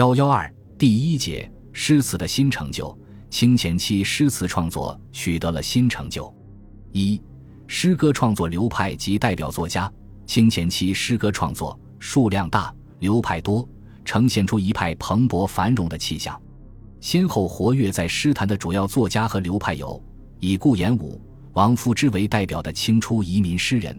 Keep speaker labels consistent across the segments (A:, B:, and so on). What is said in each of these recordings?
A: 幺幺二第一节诗词的新成就。清前期诗词创作取得了新成就。一、诗歌创作流派及代表作家。清前期诗歌创作数量大，流派多，呈现出一派蓬勃繁荣的气象。先后活跃在诗坛的主要作家和流派有：以顾炎武、王夫之为代表的清初移民诗人；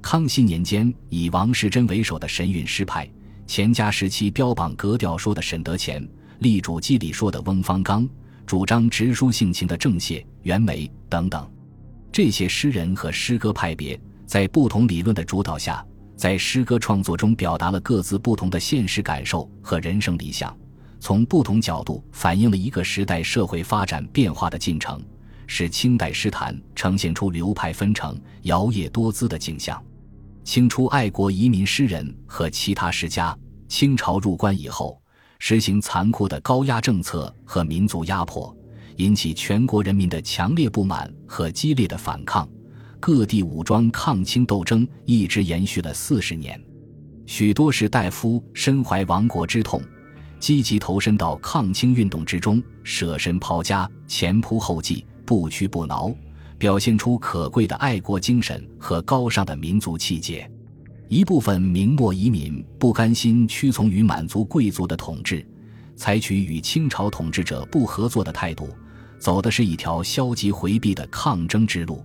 A: 康熙年间以王士祯为首的神韵诗派；乾嘉时期标榜格调说的沈德潜，力主肌理说的翁方刚。主张直抒性情的郑燮、袁枚等等，这些诗人和诗歌派别在不同理论的主导下，在诗歌创作中表达了各自不同的现实感受和人生理想，从不同角度反映了一个时代社会发展变化的进程，使清代诗坛呈现出流派纷呈、摇曳多姿的景象。清初爱国移民诗人和其他诗家，清朝入关以后。实行残酷的高压政策和民族压迫，引起全国人民的强烈不满和激烈的反抗。各地武装抗清斗争一直延续了四十年。许多士大夫身怀亡国之痛，积极投身到抗清运动之中，舍身抛家，前仆后继，不屈不挠，表现出可贵的爱国精神和高尚的民族气节。一部分明末移民不甘心屈从于满族贵族的统治，采取与清朝统治者不合作的态度，走的是一条消极回避的抗争之路。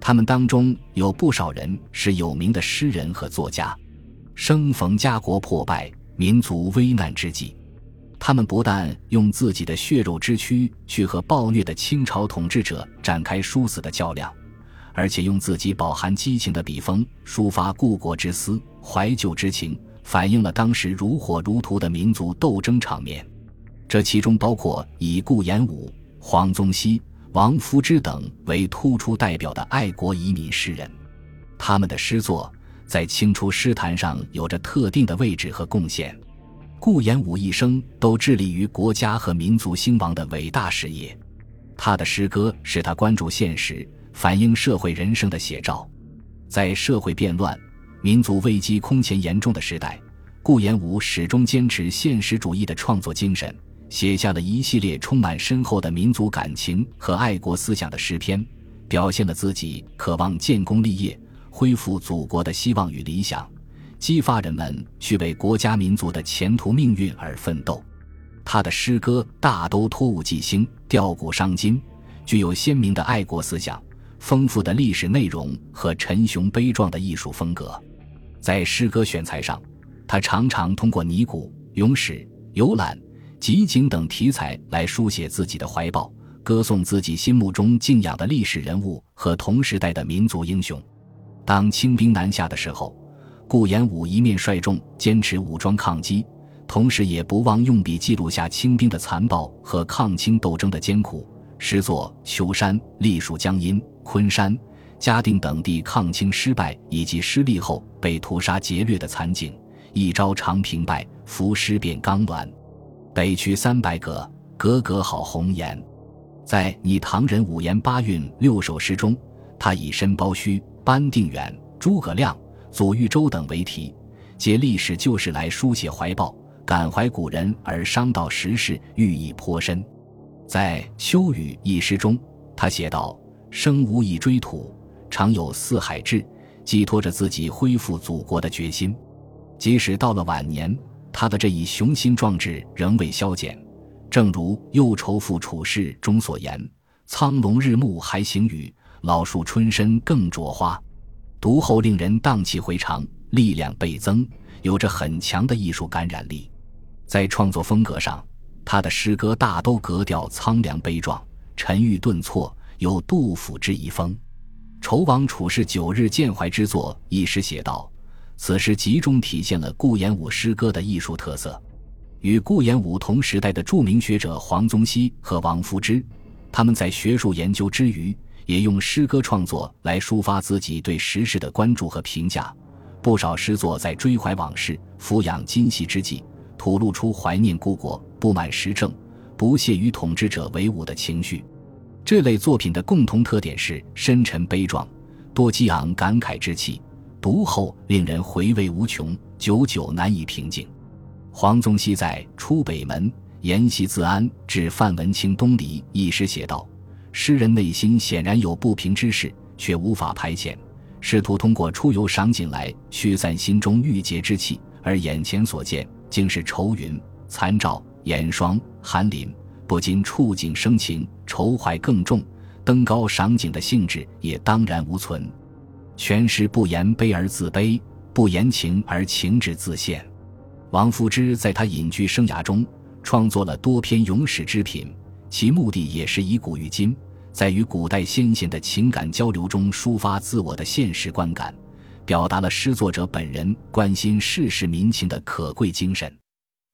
A: 他们当中有不少人是有名的诗人和作家。生逢家国破败、民族危难之际，他们不但用自己的血肉之躯去和暴虐的清朝统治者展开殊死的较量。而且用自己饱含激情的笔锋抒发故国之思、怀旧之情，反映了当时如火如荼的民族斗争场面。这其中包括以顾炎武、黄宗羲、王夫之等为突出代表的爱国移民诗人，他们的诗作在清初诗坛上有着特定的位置和贡献。顾炎武一生都致力于国家和民族兴亡的伟大事业，他的诗歌使他关注现实。反映社会人生的写照，在社会变乱、民族危机空前严重的时代，顾炎武始终坚持现实主义的创作精神，写下了一系列充满深厚的民族感情和爱国思想的诗篇，表现了自己渴望建功立业、恢复祖国的希望与理想，激发人们去为国家民族的前途命运而奋斗。他的诗歌大都托物寄兴、吊古伤今，具有鲜明的爱国思想。丰富的历史内容和沉雄悲壮的艺术风格，在诗歌选材上，他常常通过拟古、咏史、游览、集景等题材来书写自己的怀抱，歌颂自己心目中敬仰的历史人物和同时代的民族英雄。当清兵南下的时候，顾炎武一面率众坚持武装抗击，同时也不忘用笔记录下清兵的残暴和抗清斗争的艰苦。诗作《秋山》隶属江阴。昆山、嘉定等地抗清失败以及失利后被屠杀劫掠的惨景，一朝长平败，浮尸变钢鸾。北去三百个，格格好红颜。在《拟唐人五言八韵》六首诗中，他以申包胥、班定远、诸葛亮、祖豫州等为题，借历史旧事来书写怀抱，感怀古人而伤悼时事，寓意颇深。在《秋雨》一诗中，他写道。生无以追土，常有四海志，寄托着自己恢复祖国的决心。即使到了晚年，他的这一雄心壮志仍未消减。正如《又愁赋处世》中所言：“苍龙日暮还行雨，老树春深更着花。”读后令人荡气回肠，力量倍增，有着很强的艺术感染力。在创作风格上，他的诗歌大都格调苍凉悲壮，沉郁顿挫。有杜甫之遗风，《愁王处士九日见怀之作》一诗写道：“此诗集中体现了顾炎武诗歌的艺术特色。”与顾炎武同时代的著名学者黄宗羲和王夫之，他们在学术研究之余，也用诗歌创作来抒发自己对时事的关注和评价。不少诗作在追怀往事、抚养今昔之际，吐露出怀念故国、不满时政、不屑与统治者为伍的情绪。这类作品的共同特点是深沉悲壮，多激昂感慨之气，读后令人回味无穷，久久难以平静。黄宗羲在《出北门沿袭自安至范文清东篱》一诗写道：“诗人内心显然有不平之事，却无法排遣，试图通过出游赏景来驱散心中郁结之气，而眼前所见竟是愁云残照、严霜寒林，不禁触景生情，愁怀更重，登高赏景的兴致也当然无存。全诗不言悲而自悲，不言情而情志自现。”王夫之在他隐居生涯中创作了多篇咏史之品，其目的也是以古喻今，在与古代先贤的情感交流中抒发自我的现实观感，表达了诗作者本人关心世事民情的可贵精神。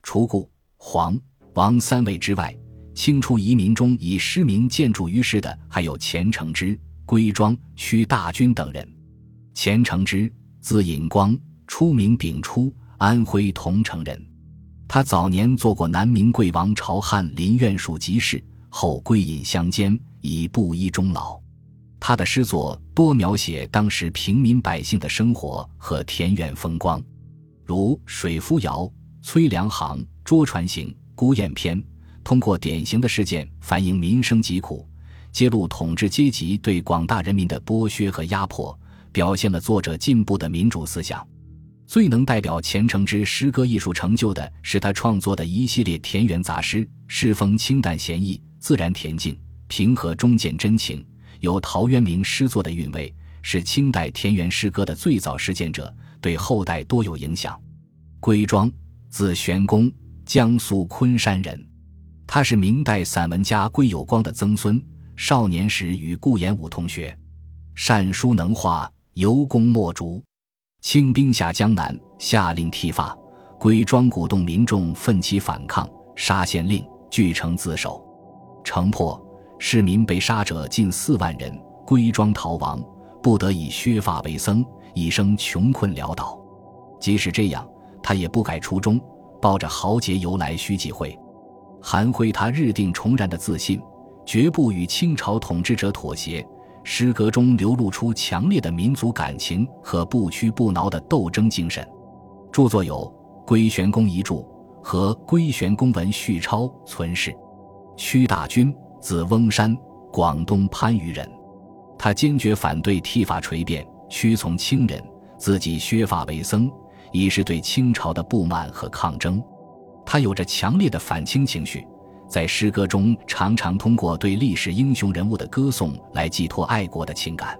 A: 除顾、黄、王三位之外，清初遗民中以诗名建筑于世的还有钱承之、归庄、屈大均等人。钱承之，字隐光，初名秉初。安徽桐城人，他早年做过南明贵王朝翰林院庶吉士，后归隐乡间，以布衣终老。他的诗作多描写当时平民百姓的生活和田园风光，如《水夫谣》《崔良行》《捉船行》《孤雁篇》，通过典型的事件反映民生疾苦，揭露统治阶级对广大人民的剥削和压迫，表现了作者进步的民主思想。最能代表钱承之诗歌艺术成就的是他创作的一系列田园杂诗，诗风清淡闲逸，自然恬静，平和中见真情，有陶渊明诗作的韵味，是清代田园诗歌的最早实践者，对后代多有影响。归庄，字玄公，江苏昆山人，他是明代散文家归有光的曾孙，少年时与顾炎武同学，善书能画，尤工墨竹。清兵下江南，下令剃发，归庄鼓动民众奋起反抗，杀县令，据城自守。城破，市民被杀者近四万人，归庄逃亡，不得以削发为僧，一生穷困潦倒。即使这样，他也不改初衷，抱着豪杰由来须忌讳，含挥他日定重燃的自信，绝不与清朝统治者妥协。诗歌中流露出强烈的民族感情和不屈不挠的斗争精神。著作有《归玄公遗著》和《归玄公文序钞》存世。屈大均，字翁山，广东番禺人。他坚决反对剃发垂辫，屈从清人，自己削发为僧，以示对清朝的不满和抗争。他有着强烈的反清情绪。在诗歌中，常常通过对历史英雄人物的歌颂来寄托爱国的情感。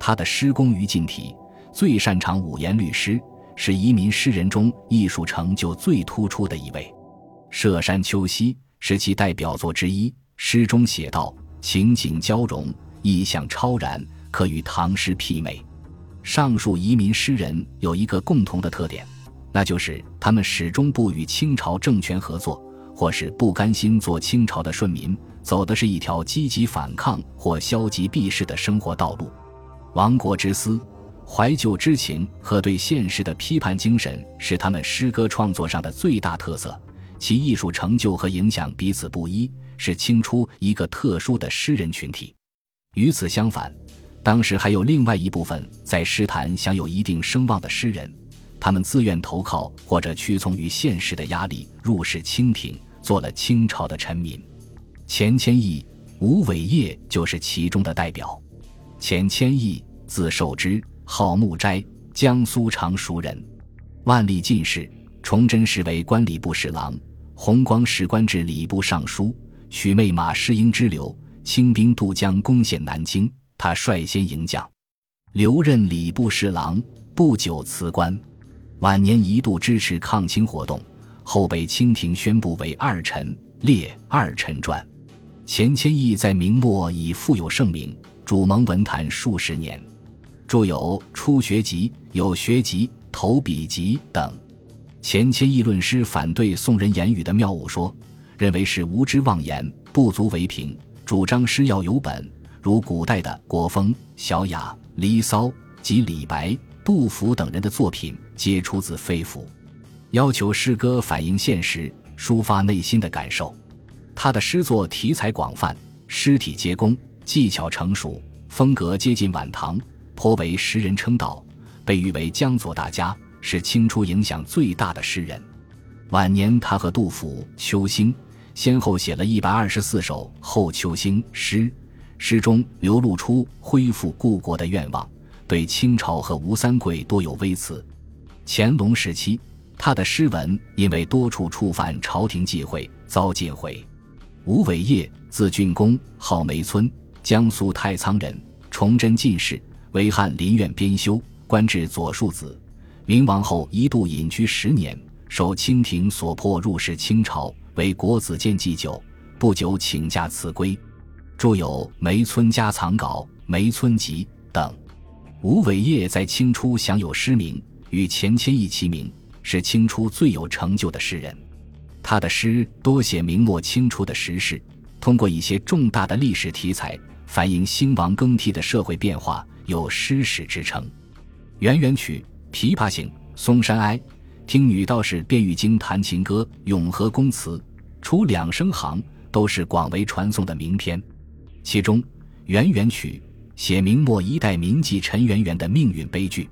A: 他的诗功于近体，最擅长五言律诗，是移民诗人中艺术成就最突出的一位。《涉山秋夕》是其代表作之一。诗中写道：“情景交融，意象超然，可与唐诗媲美。”上述移民诗人有一个共同的特点，那就是他们始终不与清朝政权合作。或是不甘心做清朝的顺民，走的是一条积极反抗或消极避世的生活道路。亡国之思、怀旧之情和对现实的批判精神是他们诗歌创作上的最大特色，其艺术成就和影响彼此不一，是清初一个特殊的诗人群体。与此相反，当时还有另外一部分在诗坛享有一定声望的诗人，他们自愿投靠或者屈从于现实的压力，入仕清廷。做了清朝的臣民，钱谦益、吴伟业就是其中的代表。钱谦益，字寿之，号木斋，江苏常熟人，万历进士，崇祯时为官礼部侍郎，弘光时官至礼部尚书，许妹马士英之流，清兵渡江攻陷南京，他率先迎将，留任礼部侍郎，不久辞官。晚年一度支持抗清活动。后被清廷宣布为二臣，列《二臣传》。钱谦益在明末已富有盛名，主盟文坛数十年，著有《初学集》《有学集》《投笔集》等。钱谦益论诗反对宋人言语的谬误说，认为是无知妄言，不足为凭。主张诗要有本，如古代的国风、小雅、离骚及李白、杜甫等人的作品，皆出自肺腑。要求诗歌反映现实，抒发内心的感受。他的诗作题材广泛，诗体结工，技巧成熟，风格接近晚唐，颇为时人称道，被誉为江左大家，是清初影响最大的诗人。晚年，他和杜甫、秋兴先后写了一百二十四首后秋兴诗，诗中流露出恢复故国的愿望，对清朝和吴三桂多有微词。乾隆时期，他的诗文因为多处触犯朝廷忌讳，遭禁毁。吴伟业，字俊公，号梅村，江苏太仓人，崇祯进士，为翰林院编修，官至左庶子。明亡后一度隐居十年。受清廷所迫入仕清朝，为国子监祭酒，不久请假辞归，著有《梅村家藏稿》《梅村集》等。吴伟业在清初享有诗名，与钱谦益齐名，是清初最有成就的诗人。他的诗多写明末清初的时事，通过一些重大的历史题材，反映兴亡更替的社会变化，有诗史之称。《圆圆曲》《琵琶行》《嵩山哀》。听女道士卞玉京弹琴歌，《永和宫词》除两声行，都是广为传颂的名篇。其中《圆圆曲》写明末一代名妓陈圆圆的命运悲剧，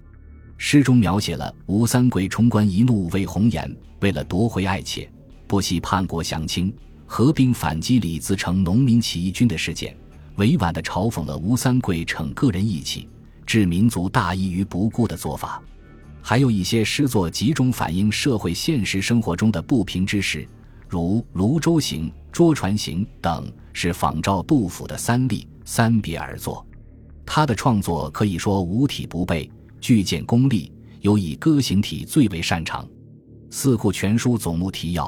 A: 诗中描写了吴三桂冲冠一怒为红颜，为了夺回爱妾，不惜叛国降清，合兵反击李自成农民起义军的事件，委婉地嘲讽了吴三桂逞个人义气、置民族大义于不顾的做法。还有一些诗作集中反映社会现实生活中的不平之事，如《泸州行》《捉船行》等，是仿照杜甫的三吏三别而作。他的创作可以说五体不备，具见功力，尤以歌行体最为擅长。《四库全书总目提要》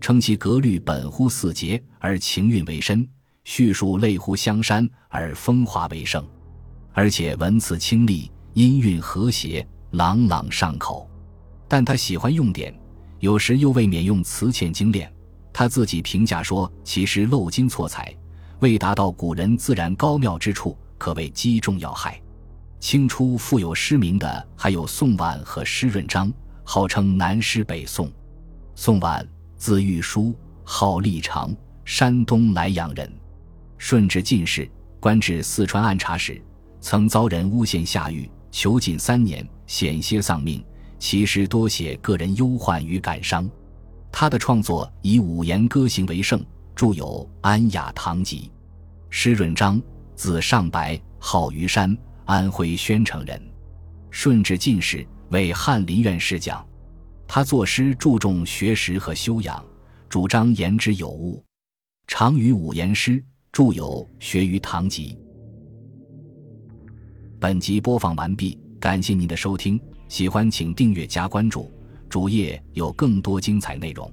A: 称其格律本乎四节，而情韵为深；叙述类乎香山，而风华为盛。而且文辞清丽，音韵和谐。朗朗上口，但他喜欢用典，有时又未免用词欠精炼。他自己评价说：“其实漏金错彩，未达到古人自然高妙之处，可谓击中要害。”清初富有诗名的还有宋婉和施润章，号称南诗北宋。宋婉，字玉书，号立长，山东莱阳人，顺治进士，官至四川按察使，曾遭人诬陷下狱。囚禁三年，险些丧命。其诗多写个人忧患与感伤。他的创作以五言歌行为盛，著有《安雅堂集》。施润章，字尚白，号于山，安徽宣城人，顺治进士，为翰林院侍讲。他作诗注重学识和修养，主张言之有物，常于五言诗，著有《学于堂集》。本集播放完毕，感谢您的收听，喜欢请订阅加关注，主页有更多精彩内容。